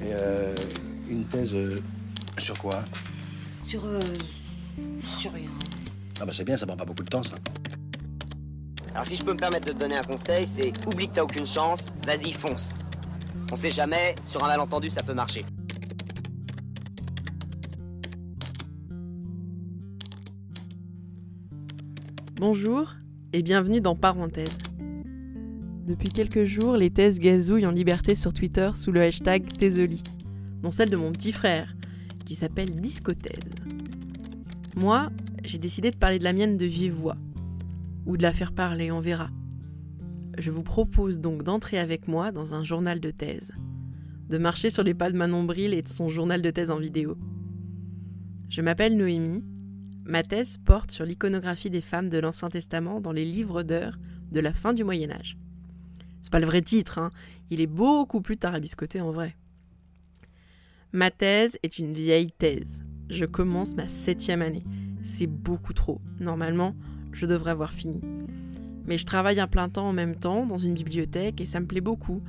Et euh, une thèse euh, sur quoi? Sur. Euh, sur rien. Ah bah c'est bien, ça prend pas beaucoup de temps ça. Alors si je peux me permettre de te donner un conseil, c'est oublie que t'as aucune chance, vas-y fonce. On sait jamais, sur un malentendu ça peut marcher. Bonjour et bienvenue dans Parenthèse. Depuis quelques jours, les thèses gazouillent en liberté sur Twitter sous le hashtag Thésoli, dont celle de mon petit frère, qui s'appelle Discothèse. Moi, j'ai décidé de parler de la mienne de vive voix, ou de la faire parler, on verra. Je vous propose donc d'entrer avec moi dans un journal de thèse, de marcher sur les pas de Manon Bril et de son journal de thèse en vidéo. Je m'appelle Noémie, ma thèse porte sur l'iconographie des femmes de l'Ancien Testament dans les livres d'heures de la fin du Moyen Âge. C'est pas le vrai titre, hein. il est beaucoup plus tarabiscoté en vrai. Ma thèse est une vieille thèse. Je commence ma septième année. C'est beaucoup trop. Normalement, je devrais avoir fini. Mais je travaille un plein temps en même temps dans une bibliothèque et ça me plaît beaucoup.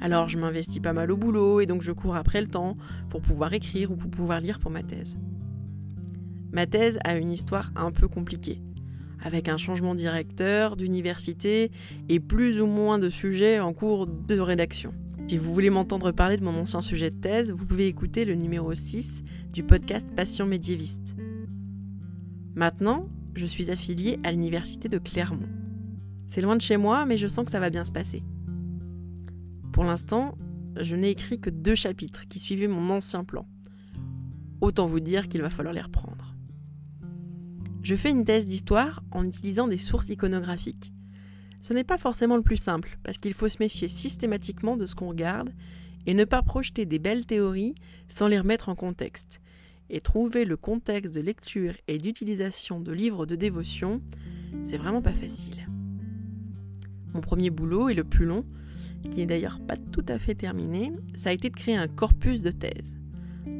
Alors je m'investis pas mal au boulot et donc je cours après le temps pour pouvoir écrire ou pour pouvoir lire pour ma thèse. Ma thèse a une histoire un peu compliquée avec un changement directeur, d'université et plus ou moins de sujets en cours de rédaction. Si vous voulez m'entendre parler de mon ancien sujet de thèse, vous pouvez écouter le numéro 6 du podcast Passion médiéviste. Maintenant, je suis affiliée à l'université de Clermont. C'est loin de chez moi, mais je sens que ça va bien se passer. Pour l'instant, je n'ai écrit que deux chapitres qui suivaient mon ancien plan. Autant vous dire qu'il va falloir les reprendre. Je fais une thèse d'histoire en utilisant des sources iconographiques. Ce n'est pas forcément le plus simple, parce qu'il faut se méfier systématiquement de ce qu'on regarde et ne pas projeter des belles théories sans les remettre en contexte. Et trouver le contexte de lecture et d'utilisation de livres de dévotion, c'est vraiment pas facile. Mon premier boulot et le plus long, qui n'est d'ailleurs pas tout à fait terminé, ça a été de créer un corpus de thèse.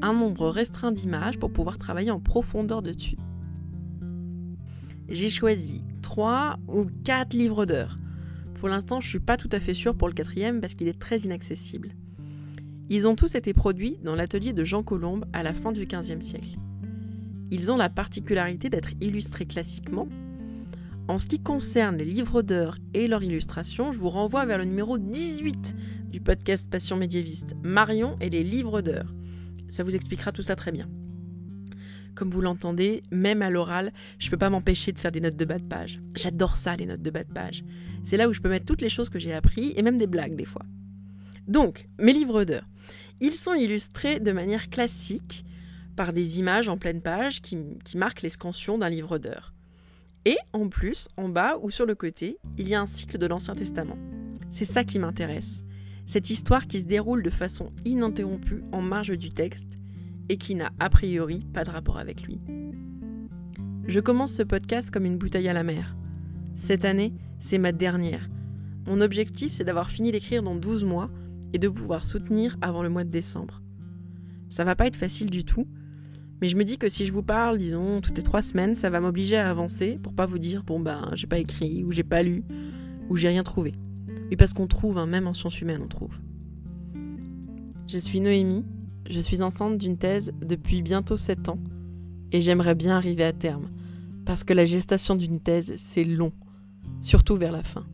Un nombre restreint d'images pour pouvoir travailler en profondeur dessus j'ai choisi 3 ou 4 livres d'heures. Pour l'instant, je ne suis pas tout à fait sûre pour le quatrième parce qu'il est très inaccessible. Ils ont tous été produits dans l'atelier de Jean Colombe à la fin du XVe siècle. Ils ont la particularité d'être illustrés classiquement. En ce qui concerne les livres d'heures et leur illustration, je vous renvoie vers le numéro 18 du podcast Passion médiéviste, Marion et les livres d'heures. Ça vous expliquera tout ça très bien. Comme vous l'entendez, même à l'oral, je peux pas m'empêcher de faire des notes de bas de page. J'adore ça, les notes de bas de page. C'est là où je peux mettre toutes les choses que j'ai appris et même des blagues des fois. Donc, mes livres d'heures. Ils sont illustrés de manière classique par des images en pleine page qui, qui marquent l'escansion d'un livre d'heures. Et en plus, en bas ou sur le côté, il y a un cycle de l'Ancien Testament. C'est ça qui m'intéresse. Cette histoire qui se déroule de façon ininterrompue en marge du texte et qui n'a a priori pas de rapport avec lui. Je commence ce podcast comme une bouteille à la mer. Cette année, c'est ma dernière. Mon objectif, c'est d'avoir fini d'écrire dans 12 mois et de pouvoir soutenir avant le mois de décembre. Ça va pas être facile du tout, mais je me dis que si je vous parle, disons, toutes les trois semaines, ça va m'obliger à avancer pour pas vous dire, bon ben, j'ai pas écrit, ou j'ai pas lu, ou j'ai rien trouvé. Oui, parce qu'on trouve, hein, même en sciences humaines, on trouve. Je suis Noémie, je suis enceinte d'une thèse depuis bientôt 7 ans et j'aimerais bien arriver à terme, parce que la gestation d'une thèse, c'est long, surtout vers la fin.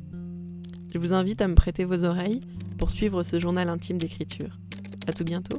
Je vous invite à me prêter vos oreilles pour suivre ce journal intime d'écriture. À tout bientôt.